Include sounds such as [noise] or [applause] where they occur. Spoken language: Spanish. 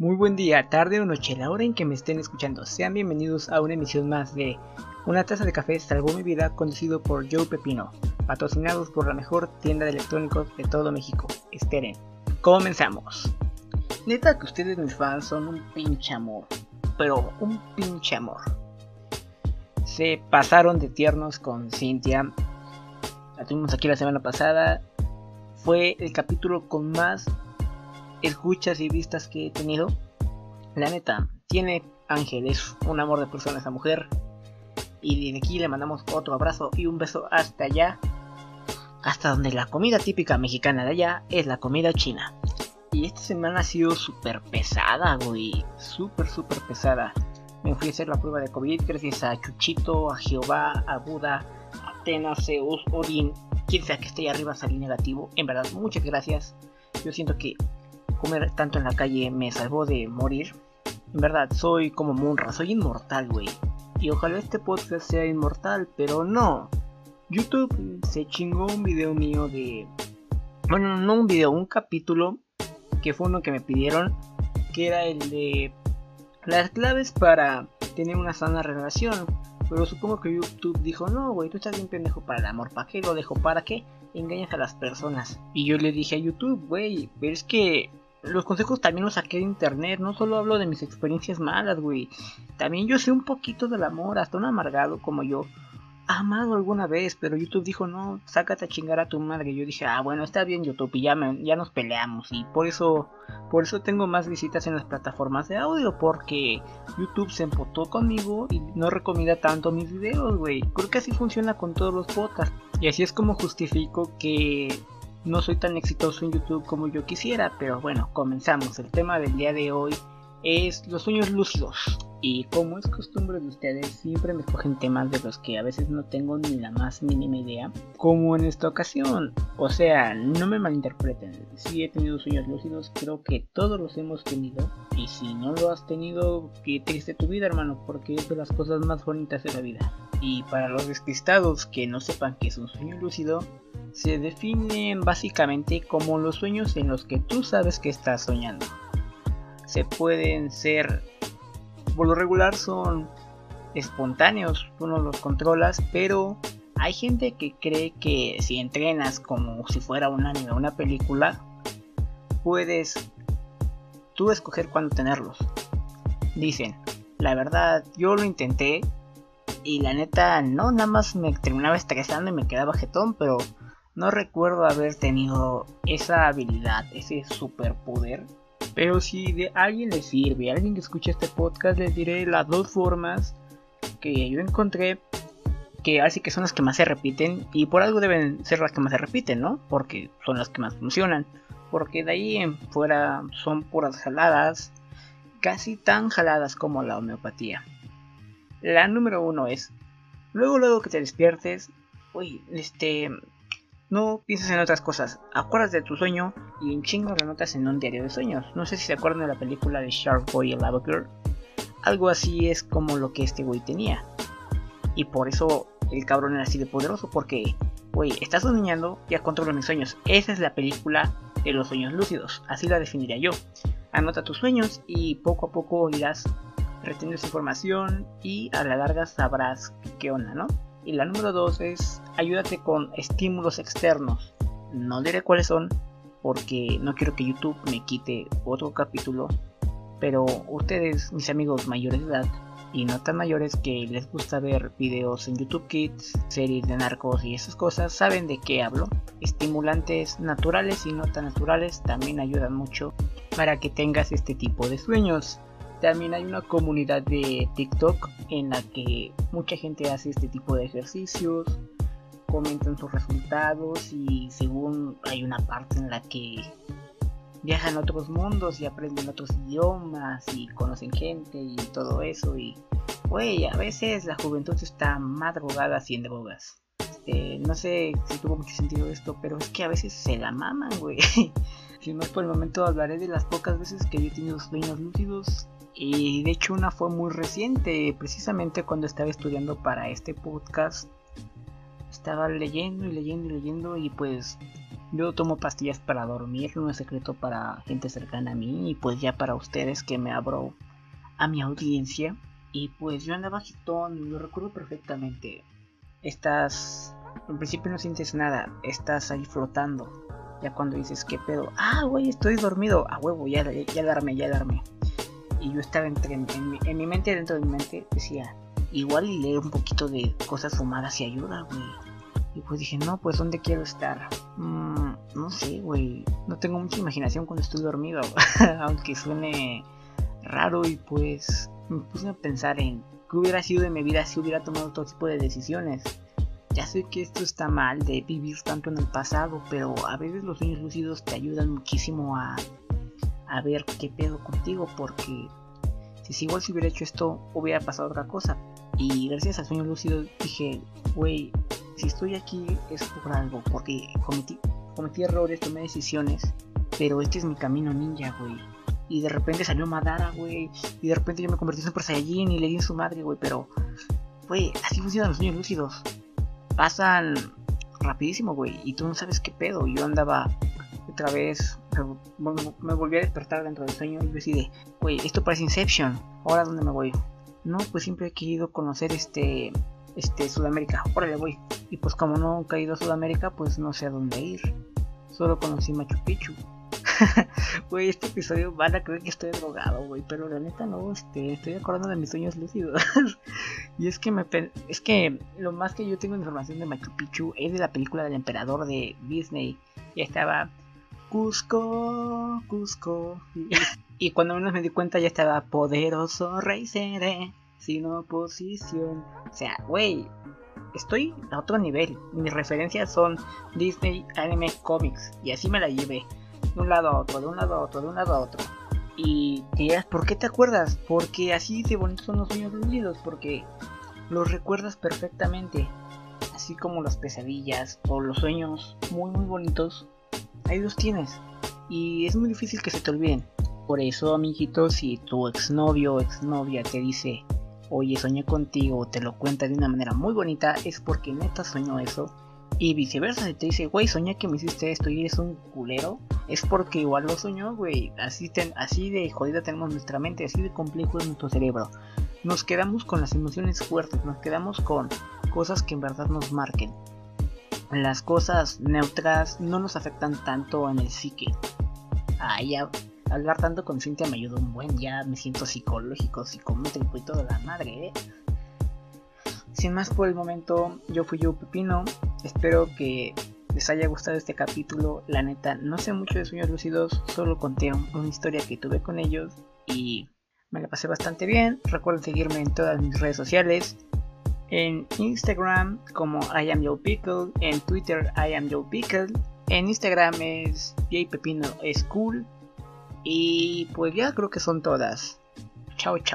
Muy buen día, tarde o noche, la hora en que me estén escuchando. Sean bienvenidos a una emisión más de Una taza de café salvó mi vida, conducido por Joe Pepino, patrocinados por la mejor tienda de electrónicos de todo México, Esteren. Comenzamos. Neta que ustedes mis fans son un pinche amor, pero un pinche amor. Se pasaron de tiernos con Cynthia. La tuvimos aquí la semana pasada. Fue el capítulo con más escuchas y vistas que he tenido. La neta, tiene Ángel, es un amor de persona esa mujer. Y desde aquí le mandamos otro abrazo y un beso hasta allá. Hasta donde la comida típica mexicana de allá es la comida china. Y esta semana ha sido súper pesada, güey. Súper, súper pesada. Me fui a hacer la prueba de COVID gracias a Chuchito, a Jehová, a Buda, a Atenas, Zeus, Odín, quien sea que esté ahí arriba salí negativo. En verdad, muchas gracias. Yo siento que comer tanto en la calle me salvó de morir. En verdad, soy como Munra, soy inmortal, güey. Y ojalá este podcast sea inmortal, pero no. YouTube se chingó un video mío de... Bueno, no un video, un capítulo que fue uno que me pidieron, que era el de las claves para tener una sana relación. Pero supongo que YouTube dijo, no, güey, tú estás bien pendejo para el amor, ¿para qué lo dejo? ¿Para qué engañas a las personas? Y yo le dije a YouTube, güey, pero es que los consejos también los saqué de internet, no solo hablo de mis experiencias malas, güey. También yo sé un poquito del amor, hasta un amargado como yo. Amado alguna vez, pero YouTube dijo, no, sácate a chingar a tu madre. Yo dije, ah, bueno, está bien YouTube, y ya, ya nos peleamos. Y por eso, por eso tengo más visitas en las plataformas de audio, porque YouTube se empotó conmigo y no recomienda tanto mis videos, güey. Creo que así funciona con todos los podcasts. Y así es como justifico que no soy tan exitoso en YouTube como yo quisiera, pero bueno, comenzamos. El tema del día de hoy es los sueños lúcidos. Y como es costumbre de ustedes, siempre me cogen temas de los que a veces no tengo ni la más mínima idea. Como en esta ocasión. O sea, no me malinterpreten. Si he tenido sueños lúcidos, creo que todos los hemos tenido. Y si no lo has tenido, qué triste tu vida, hermano, porque es de las cosas más bonitas de la vida. Y para los despistados que no sepan qué es un sueño lúcido, se definen básicamente como los sueños en los que tú sabes que estás soñando. Se pueden ser, por lo regular son espontáneos, tú no los controlas, pero hay gente que cree que si entrenas como si fuera un anime o una película, puedes tú escoger cuándo tenerlos. Dicen, la verdad, yo lo intenté y la neta no, nada más me terminaba estresando y me quedaba jetón, pero no recuerdo haber tenido esa habilidad, ese superpoder. Pero si de alguien le sirve, alguien que escuche este podcast, les diré las dos formas que yo encontré que así que son las que más se repiten y por algo deben ser las que más se repiten, ¿no? Porque son las que más funcionan. Porque de ahí en fuera son puras jaladas, casi tan jaladas como la homeopatía. La número uno es, luego luego que te despiertes, uy, este, no piensas en otras cosas, acuerdas de tu sueño y en chingo lo notas en un diario de sueños. No sé si se acuerdan de la película de Shark Boy y Lava Girl. Algo así es como lo que este güey tenía. Y por eso el cabrón era así de poderoso, porque, güey, estás soñando, ya controlo mis sueños. Esa es la película de los sueños lúcidos, así la definiría yo. Anota tus sueños y poco a poco irás reteniendo esa información y a la larga sabrás qué onda, ¿no? Y la número dos es ayúdate con estímulos externos. No diré cuáles son porque no quiero que YouTube me quite otro capítulo. Pero ustedes, mis amigos mayores de edad y no tan mayores que les gusta ver videos en YouTube Kids, series de narcos y esas cosas, saben de qué hablo. Estimulantes naturales y no tan naturales también ayudan mucho para que tengas este tipo de sueños. También hay una comunidad de TikTok en la que mucha gente hace este tipo de ejercicios, comentan sus resultados y según hay una parte en la que viajan a otros mundos y aprenden otros idiomas y conocen gente y todo eso y güey, a veces la juventud está más drogada sin drogas. Este, no sé si tuvo mucho sentido esto, pero es que a veces se la maman, güey. [laughs] si no por el momento hablaré de las pocas veces que yo he tenido sueños lúcidos y de hecho una fue muy reciente, precisamente cuando estaba estudiando para este podcast. Estaba leyendo y leyendo y leyendo y pues Yo tomo pastillas para dormir, no es secreto para gente cercana a mí y pues ya para ustedes que me abro a mi audiencia. Y pues yo andaba agitón, lo recuerdo perfectamente. Estás, en principio no sientes nada, estás ahí flotando. Ya cuando dices, ¿qué pedo? Ah, güey, estoy dormido. A huevo, ya, ya, ya alarme, ya alarme. Y yo estaba entre, en, mi, en mi mente, dentro de mi mente, decía, igual y leer un poquito de cosas fumadas y ayuda, güey. Y pues dije, no, pues ¿dónde quiero estar? Mm, no sé, güey. No tengo mucha imaginación cuando estoy dormido. [laughs] Aunque suene raro y pues me puse a pensar en qué hubiera sido de mi vida si hubiera tomado otro tipo de decisiones. Ya sé que esto está mal de vivir tanto en el pasado, pero a veces los sueños lúcidos te ayudan muchísimo a, a ver qué pedo contigo, porque si igual si hubiera hecho esto hubiera pasado otra cosa. Y gracias al sueño lúcido dije, güey, si estoy aquí es por algo, porque cometí, cometí errores, tomé decisiones, pero este es mi camino ninja, güey. Y de repente salió Madara, güey. Y de repente yo me convertí en Super Saiyajin y le di en su madre, güey. Pero, güey, así funcionan los sueños lúcidos. Pasan rapidísimo, güey. Y tú no sabes qué pedo. Yo andaba otra vez. Me, volví a despertar dentro del sueño y decidí, güey, esto parece Inception. Ahora, ¿dónde me voy? No, pues siempre he querido conocer este este, Sudamérica, órale voy. Y pues como no he caído a Sudamérica, pues no sé a dónde ir. Solo conocí Machu Picchu. [laughs] Güey, este episodio van a creer que estoy drogado, güey, pero la neta no, este, estoy acordando de mis sueños lúcidos. [laughs] y es que me es que lo más que yo tengo información de Machu Picchu es de la película del emperador de Disney. Ya estaba Cusco, Cusco. [laughs] y cuando menos me di cuenta ya estaba poderoso rey seré sin oposición. O sea, güey, estoy a otro nivel. Mis referencias son Disney, anime, comics. Y así me la llevé. De un lado a otro, de un lado a otro, de un lado a otro. Y dirás, ¿por qué te acuerdas? Porque así de bonitos son los sueños lúcidos. Porque los recuerdas perfectamente. Así como las pesadillas o los sueños muy muy bonitos. Ahí los tienes. Y es muy difícil que se te olviden. Por eso, amiguitos, si tu exnovio o exnovia te dice, oye, soñé contigo, te lo cuenta de una manera muy bonita, es porque neta soñó eso. Y viceversa, si te dice, güey, soñé que me hiciste esto y eres un culero, es porque igual lo soñó, güey. Así, así de jodida tenemos nuestra mente, así de complejo es nuestro cerebro. Nos quedamos con las emociones fuertes, nos quedamos con cosas que en verdad nos marquen. Las cosas neutras no nos afectan tanto en el psique. Ah, ya hablar tanto con Cintia me ayudó un buen, ya me siento psicológico, psicométrico y toda la madre, ¿eh? Sin más por el momento, yo fui yo Pepino, espero que les haya gustado este capítulo, la neta, no sé mucho de sueños lúcidos, solo conté una historia que tuve con ellos y me la pasé bastante bien, recuerden seguirme en todas mis redes sociales, en Instagram como I am Joe Pickle, en Twitter I am Joe Pickle, en Instagram es Pepino School y pues ya creo que son todas. Chao, chao.